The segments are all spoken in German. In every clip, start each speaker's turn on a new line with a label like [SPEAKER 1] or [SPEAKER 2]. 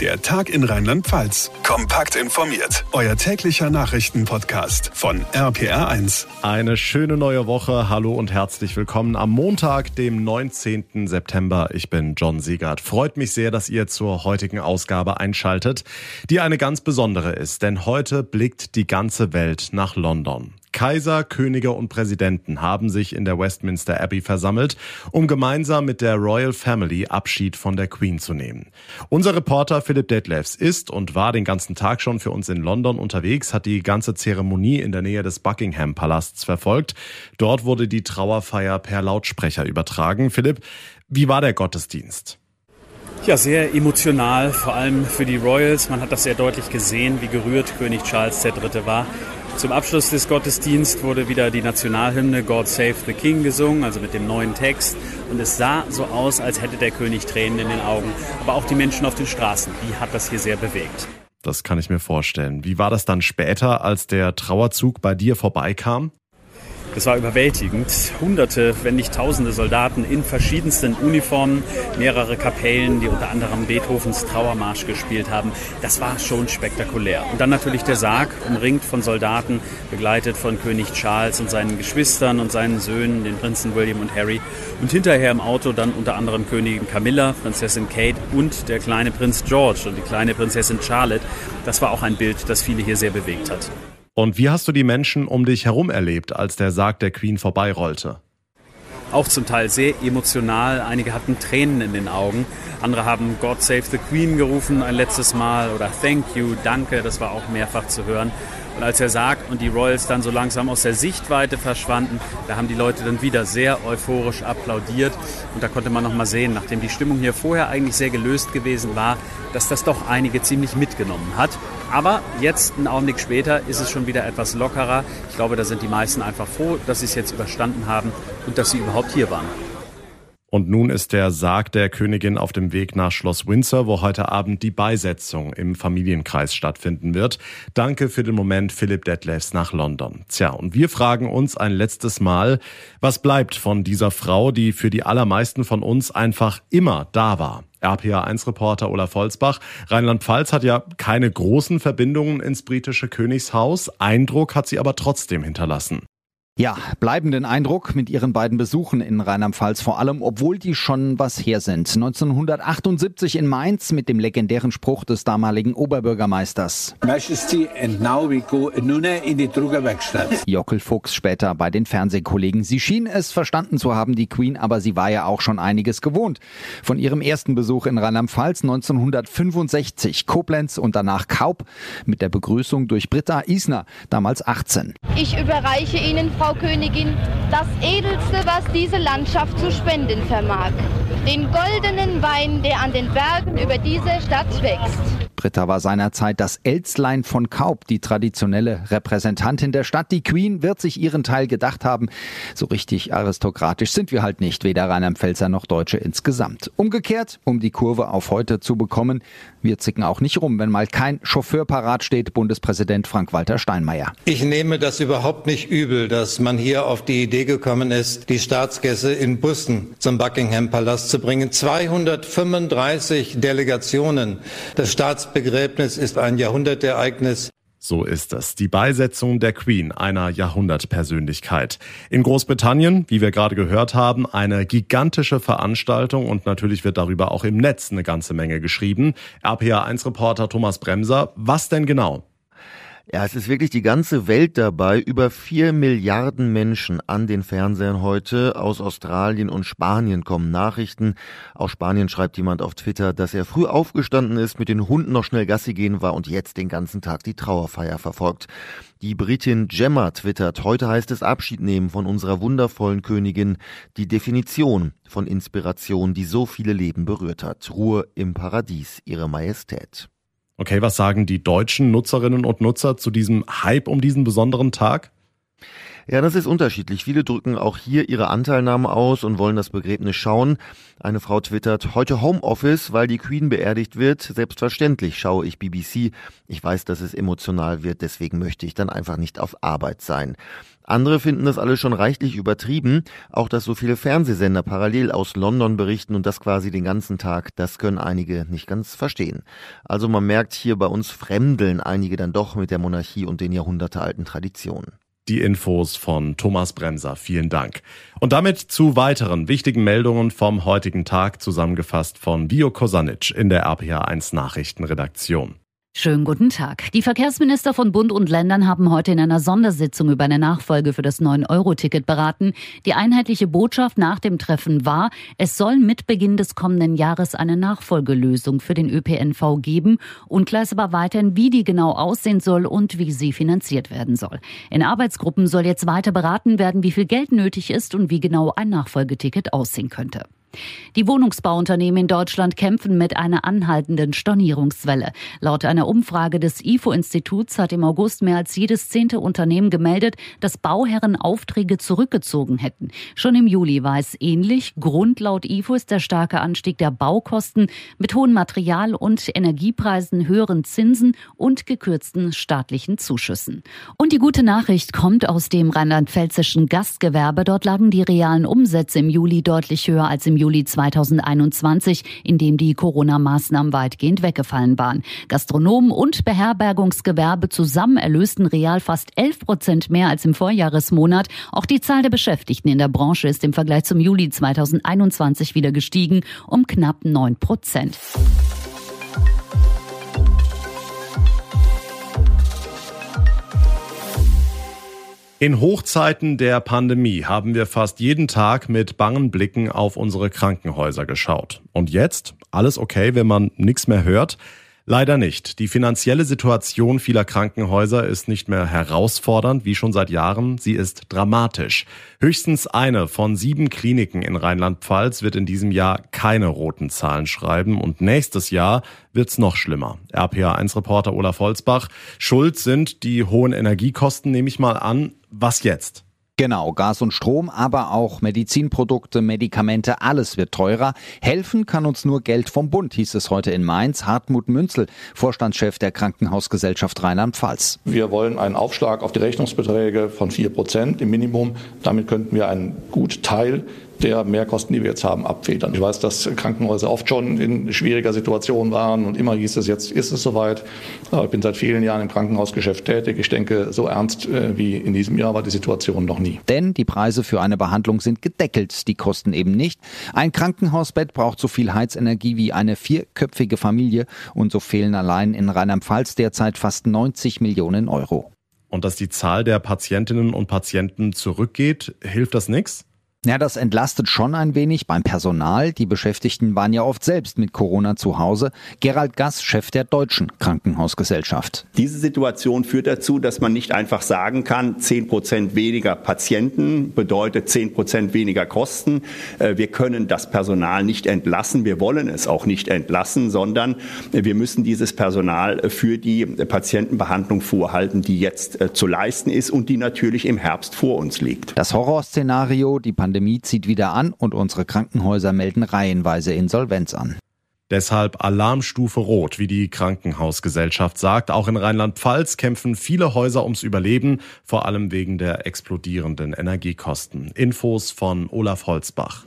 [SPEAKER 1] Der Tag in Rheinland-Pfalz. Kompakt informiert. Euer täglicher Nachrichtenpodcast von RPR1.
[SPEAKER 2] Eine schöne neue Woche. Hallo und herzlich willkommen am Montag, dem 19. September. Ich bin John Siegert. Freut mich sehr, dass ihr zur heutigen Ausgabe einschaltet, die eine ganz besondere ist, denn heute blickt die ganze Welt nach London. Kaiser, Könige und Präsidenten haben sich in der Westminster Abbey versammelt, um gemeinsam mit der Royal Family Abschied von der Queen zu nehmen. Unser Reporter Philipp Detlefs ist und war den ganzen Tag schon für uns in London unterwegs, hat die ganze Zeremonie in der Nähe des Buckingham Palasts verfolgt. Dort wurde die Trauerfeier per Lautsprecher übertragen. Philipp, wie war der Gottesdienst?
[SPEAKER 3] Ja, sehr emotional, vor allem für die Royals. Man hat das sehr deutlich gesehen, wie gerührt König Charles III. war. Zum Abschluss des Gottesdienstes wurde wieder die Nationalhymne God Save the King gesungen, also mit dem neuen Text. Und es sah so aus, als hätte der König Tränen in den Augen. Aber auch die Menschen auf den Straßen, die hat das hier sehr bewegt.
[SPEAKER 2] Das kann ich mir vorstellen. Wie war das dann später, als der Trauerzug bei dir vorbeikam?
[SPEAKER 3] Das war überwältigend. Hunderte, wenn nicht tausende Soldaten in verschiedensten Uniformen, mehrere Kapellen, die unter anderem Beethovens Trauermarsch gespielt haben. Das war schon spektakulär. Und dann natürlich der Sarg, umringt von Soldaten, begleitet von König Charles und seinen Geschwistern und seinen Söhnen, den Prinzen William und Harry. Und hinterher im Auto dann unter anderem Königin Camilla, Prinzessin Kate und der kleine Prinz George und die kleine Prinzessin Charlotte. Das war auch ein Bild, das viele hier sehr bewegt hat.
[SPEAKER 2] Und wie hast du die Menschen um dich herum erlebt, als der Sarg der Queen vorbeirollte?
[SPEAKER 3] Auch zum Teil sehr emotional. Einige hatten Tränen in den Augen. Andere haben God Save the Queen gerufen ein letztes Mal oder Thank you, danke. Das war auch mehrfach zu hören. Und als der Sarg und die Royals dann so langsam aus der Sichtweite verschwanden, da haben die Leute dann wieder sehr euphorisch applaudiert. Und da konnte man noch mal sehen, nachdem die Stimmung hier vorher eigentlich sehr gelöst gewesen war, dass das doch einige ziemlich mitgenommen hat. Aber jetzt, einen Augenblick später, ist es schon wieder etwas lockerer. Ich glaube, da sind die meisten einfach froh, dass sie es jetzt überstanden haben und dass sie überhaupt hier waren.
[SPEAKER 2] Und nun ist der Sarg der Königin auf dem Weg nach Schloss Windsor, wo heute Abend die Beisetzung im Familienkreis stattfinden wird. Danke für den Moment, Philipp Detlefs nach London. Tja, und wir fragen uns ein letztes Mal, was bleibt von dieser Frau, die für die allermeisten von uns einfach immer da war? RPA1-Reporter Olaf Holzbach. Rheinland-Pfalz hat ja keine großen Verbindungen ins britische Königshaus. Eindruck hat sie aber trotzdem hinterlassen.
[SPEAKER 4] Ja, bleibenden Eindruck mit ihren beiden Besuchen in Rheinland-Pfalz vor allem, obwohl die schon was her sind. 1978 in Mainz mit dem legendären Spruch des damaligen Oberbürgermeisters.
[SPEAKER 5] Majesty, and now we go nunne in die Druckerwerkstatt.
[SPEAKER 4] Jockel Fuchs später bei den Fernsehkollegen. Sie schien es verstanden zu haben, die Queen, aber sie war ja auch schon einiges gewohnt. Von ihrem ersten Besuch in Rheinland-Pfalz 1965, Koblenz und danach Kaub mit der Begrüßung durch Britta Isner, damals 18.
[SPEAKER 6] Ich überreiche Ihnen, Frau Königin, das Edelste, was diese Landschaft zu spenden vermag. Den goldenen Wein, der an den Bergen über diese Stadt wächst.
[SPEAKER 4] Britta war seinerzeit das Elzlein von Kaub, die traditionelle Repräsentantin der Stadt. Die Queen wird sich ihren Teil gedacht haben. So richtig aristokratisch sind wir halt nicht, weder Rheinland-Pfälzer noch Deutsche insgesamt. Umgekehrt, um die Kurve auf heute zu bekommen, wir zicken auch nicht rum, wenn mal kein Chauffeur parat steht, Bundespräsident Frank-Walter Steinmeier.
[SPEAKER 7] Ich nehme das überhaupt nicht übel, dass man hier auf die Idee gekommen ist, die Staatsgäste in Bussen zum Buckingham Palast zu bringen. 235 Delegationen des Staats Begräbnis ist ein Jahrhundertereignis.
[SPEAKER 2] So ist es. Die Beisetzung der Queen, einer Jahrhundertpersönlichkeit. In Großbritannien, wie wir gerade gehört haben, eine gigantische Veranstaltung und natürlich wird darüber auch im Netz eine ganze Menge geschrieben. RPA1-Reporter Thomas Bremser, was denn genau?
[SPEAKER 8] Ja, es ist wirklich die ganze Welt dabei. Über vier Milliarden Menschen an den Fernsehern heute. Aus Australien und Spanien kommen Nachrichten. Aus Spanien schreibt jemand auf Twitter, dass er früh aufgestanden ist, mit den Hunden noch schnell Gassi gehen war und jetzt den ganzen Tag die Trauerfeier verfolgt. Die Britin Gemma twittert, heute heißt es Abschied nehmen von unserer wundervollen Königin, die Definition von Inspiration, die so viele Leben berührt hat. Ruhe im Paradies, ihre Majestät.
[SPEAKER 2] Okay, was sagen die deutschen Nutzerinnen und Nutzer zu diesem Hype um diesen besonderen Tag?
[SPEAKER 8] Ja, das ist unterschiedlich. Viele drücken auch hier ihre Anteilnahme aus und wollen das Begräbnis schauen. Eine Frau twittert, heute Homeoffice, weil die Queen beerdigt wird. Selbstverständlich schaue ich BBC. Ich weiß, dass es emotional wird, deswegen möchte ich dann einfach nicht auf Arbeit sein. Andere finden das alles schon reichlich übertrieben. Auch dass so viele Fernsehsender parallel aus London berichten und das quasi den ganzen Tag, das können einige nicht ganz verstehen. Also man merkt hier bei uns fremdeln einige dann doch mit der Monarchie und den jahrhundertealten Traditionen.
[SPEAKER 2] Die Infos von Thomas Bremser. Vielen Dank. Und damit zu weiteren wichtigen Meldungen vom heutigen Tag zusammengefasst von Bio Kosanic in der RPA1 Nachrichtenredaktion.
[SPEAKER 9] Schönen guten Tag. Die Verkehrsminister von Bund und Ländern haben heute in einer Sondersitzung über eine Nachfolge für das 9-Euro-Ticket beraten. Die einheitliche Botschaft nach dem Treffen war, es soll mit Beginn des kommenden Jahres eine Nachfolgelösung für den ÖPNV geben. Unklar ist aber weiterhin, wie die genau aussehen soll und wie sie finanziert werden soll. In Arbeitsgruppen soll jetzt weiter beraten werden, wie viel Geld nötig ist und wie genau ein Nachfolgeticket aussehen könnte. Die Wohnungsbauunternehmen in Deutschland kämpfen mit einer anhaltenden Stornierungswelle. Laut einer Umfrage des IFO-Instituts hat im August mehr als jedes zehnte Unternehmen gemeldet, dass Bauherren Aufträge zurückgezogen hätten. Schon im Juli war es ähnlich. Grund laut IFO ist der starke Anstieg der Baukosten mit hohen Material- und Energiepreisen, höheren Zinsen und gekürzten staatlichen Zuschüssen. Und die gute Nachricht kommt aus dem rheinland-pfälzischen Gastgewerbe. Dort lagen die realen Umsätze im Juli deutlich höher als im Juli Juli 2021, in dem die Corona-Maßnahmen weitgehend weggefallen waren. Gastronomen und Beherbergungsgewerbe zusammen erlösten real fast 11 Prozent mehr als im Vorjahresmonat. Auch die Zahl der Beschäftigten in der Branche ist im Vergleich zum Juli 2021 wieder gestiegen um knapp 9 Prozent.
[SPEAKER 2] In Hochzeiten der Pandemie haben wir fast jeden Tag mit bangen Blicken auf unsere Krankenhäuser geschaut. Und jetzt? Alles okay, wenn man nichts mehr hört? Leider nicht. Die finanzielle Situation vieler Krankenhäuser ist nicht mehr herausfordernd, wie schon seit Jahren. Sie ist dramatisch. Höchstens eine von sieben Kliniken in Rheinland-Pfalz wird in diesem Jahr keine roten Zahlen schreiben und nächstes Jahr wird's noch schlimmer. RPA1-Reporter Olaf Holzbach. Schuld sind die hohen Energiekosten, nehme ich mal an. Was jetzt?
[SPEAKER 4] Genau, Gas und Strom, aber auch Medizinprodukte, Medikamente, alles wird teurer. Helfen kann uns nur Geld vom Bund, hieß es heute in Mainz. Hartmut Münzel, Vorstandschef der Krankenhausgesellschaft Rheinland-Pfalz.
[SPEAKER 10] Wir wollen einen Aufschlag auf die Rechnungsbeträge von vier Prozent im Minimum. Damit könnten wir einen gut Teil der Mehrkosten, die wir jetzt haben, abfedern. Ich weiß, dass Krankenhäuser oft schon in schwieriger Situation waren und immer hieß es, jetzt ist es soweit. Aber ich bin seit vielen Jahren im Krankenhausgeschäft tätig. Ich denke, so ernst äh, wie in diesem Jahr war die Situation noch nie.
[SPEAKER 4] Denn die Preise für eine Behandlung sind gedeckelt, die kosten eben nicht. Ein Krankenhausbett braucht so viel Heizenergie wie eine vierköpfige Familie und so fehlen allein in Rheinland-Pfalz derzeit fast 90 Millionen Euro.
[SPEAKER 2] Und dass die Zahl der Patientinnen und Patienten zurückgeht, hilft das nichts?
[SPEAKER 4] Ja, das entlastet schon ein wenig beim Personal. Die Beschäftigten waren ja oft selbst mit Corona zu Hause. Gerald Gass, Chef der Deutschen Krankenhausgesellschaft.
[SPEAKER 11] Diese Situation führt dazu, dass man nicht einfach sagen kann, zehn Prozent weniger Patienten bedeutet zehn Prozent weniger Kosten. Äh, wir können das Personal nicht entlassen. Wir wollen es auch nicht entlassen, sondern wir müssen dieses Personal für die Patientenbehandlung vorhalten, die jetzt äh, zu leisten ist und die natürlich im Herbst vor uns liegt.
[SPEAKER 4] Das Horrorszenario, die Pandemie Pandemie zieht wieder an und unsere Krankenhäuser melden reihenweise Insolvenz an.
[SPEAKER 2] Deshalb Alarmstufe Rot, wie die Krankenhausgesellschaft sagt. Auch in Rheinland-Pfalz kämpfen viele Häuser ums Überleben, vor allem wegen der explodierenden Energiekosten. Infos von Olaf Holzbach.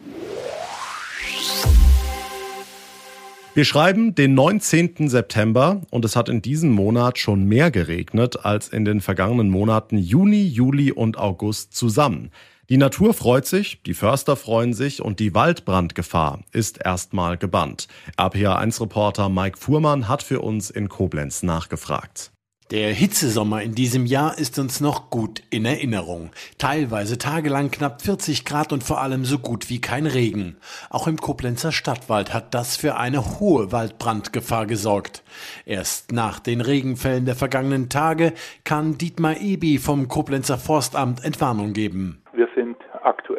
[SPEAKER 2] Wir schreiben den 19. September und es hat in diesem Monat schon mehr geregnet als in den vergangenen Monaten Juni, Juli und August zusammen. Die Natur freut sich, die Förster freuen sich und die Waldbrandgefahr ist erstmal gebannt. RPA1-Reporter Mike Fuhrmann hat für uns in Koblenz nachgefragt.
[SPEAKER 12] Der Hitzesommer in diesem Jahr ist uns noch gut in Erinnerung. Teilweise tagelang knapp 40 Grad und vor allem so gut wie kein Regen. Auch im Koblenzer Stadtwald hat das für eine hohe Waldbrandgefahr gesorgt. Erst nach den Regenfällen der vergangenen Tage kann Dietmar Ebi vom Koblenzer Forstamt Entwarnung geben.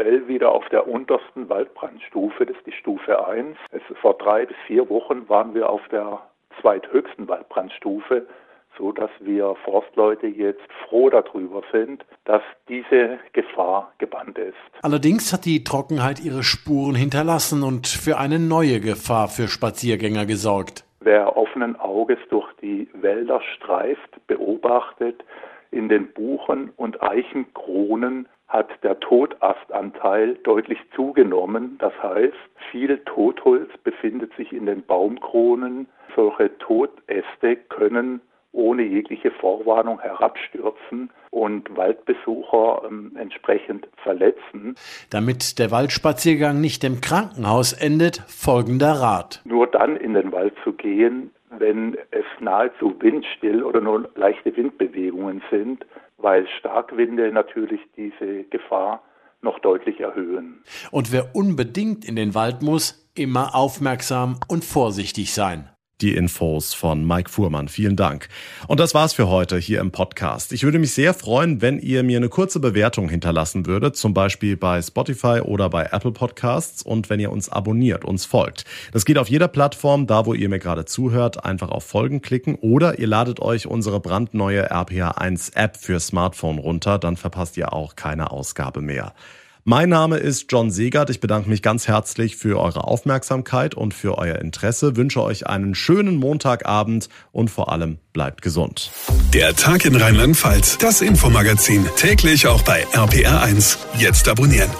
[SPEAKER 13] Aktuell wieder auf der untersten Waldbrandstufe, das ist die Stufe 1. Es, vor drei bis vier Wochen waren wir auf der zweithöchsten Waldbrandstufe so dass wir Forstleute jetzt froh darüber sind, dass diese Gefahr gebannt ist.
[SPEAKER 12] Allerdings hat die Trockenheit ihre Spuren hinterlassen und für eine neue Gefahr für Spaziergänger gesorgt.
[SPEAKER 13] Wer offenen Auges durch die Wälder streift, beobachtet, in den Buchen und Eichenkronen hat der Totastanteil deutlich zugenommen. Das heißt, viel Totholz befindet sich in den Baumkronen. Solche Totäste können ohne jegliche Vorwarnung herabstürzen und Waldbesucher ähm, entsprechend verletzen.
[SPEAKER 12] Damit der Waldspaziergang nicht im Krankenhaus endet, folgender Rat.
[SPEAKER 13] Nur dann in den Wald zu gehen, wenn es nahezu windstill oder nur leichte Windbewegungen sind, weil Starkwinde natürlich diese Gefahr noch deutlich erhöhen.
[SPEAKER 12] Und wer unbedingt in den Wald muss, immer aufmerksam und vorsichtig sein
[SPEAKER 2] die Infos von Mike Fuhrmann. Vielen Dank. Und das war's für heute hier im Podcast. Ich würde mich sehr freuen, wenn ihr mir eine kurze Bewertung hinterlassen würdet, zum Beispiel bei Spotify oder bei Apple Podcasts und wenn ihr uns abonniert, uns folgt. Das geht auf jeder Plattform, da wo ihr mir gerade zuhört, einfach auf Folgen klicken oder ihr ladet euch unsere brandneue RPA1 App für Smartphone runter, dann verpasst ihr auch keine Ausgabe mehr. Mein Name ist John Segert. Ich bedanke mich ganz herzlich für eure Aufmerksamkeit und für euer Interesse. Wünsche euch einen schönen Montagabend und vor allem bleibt gesund.
[SPEAKER 1] Der Tag in Rheinland-Pfalz, das Infomagazin, täglich auch bei RPR1. Jetzt abonnieren.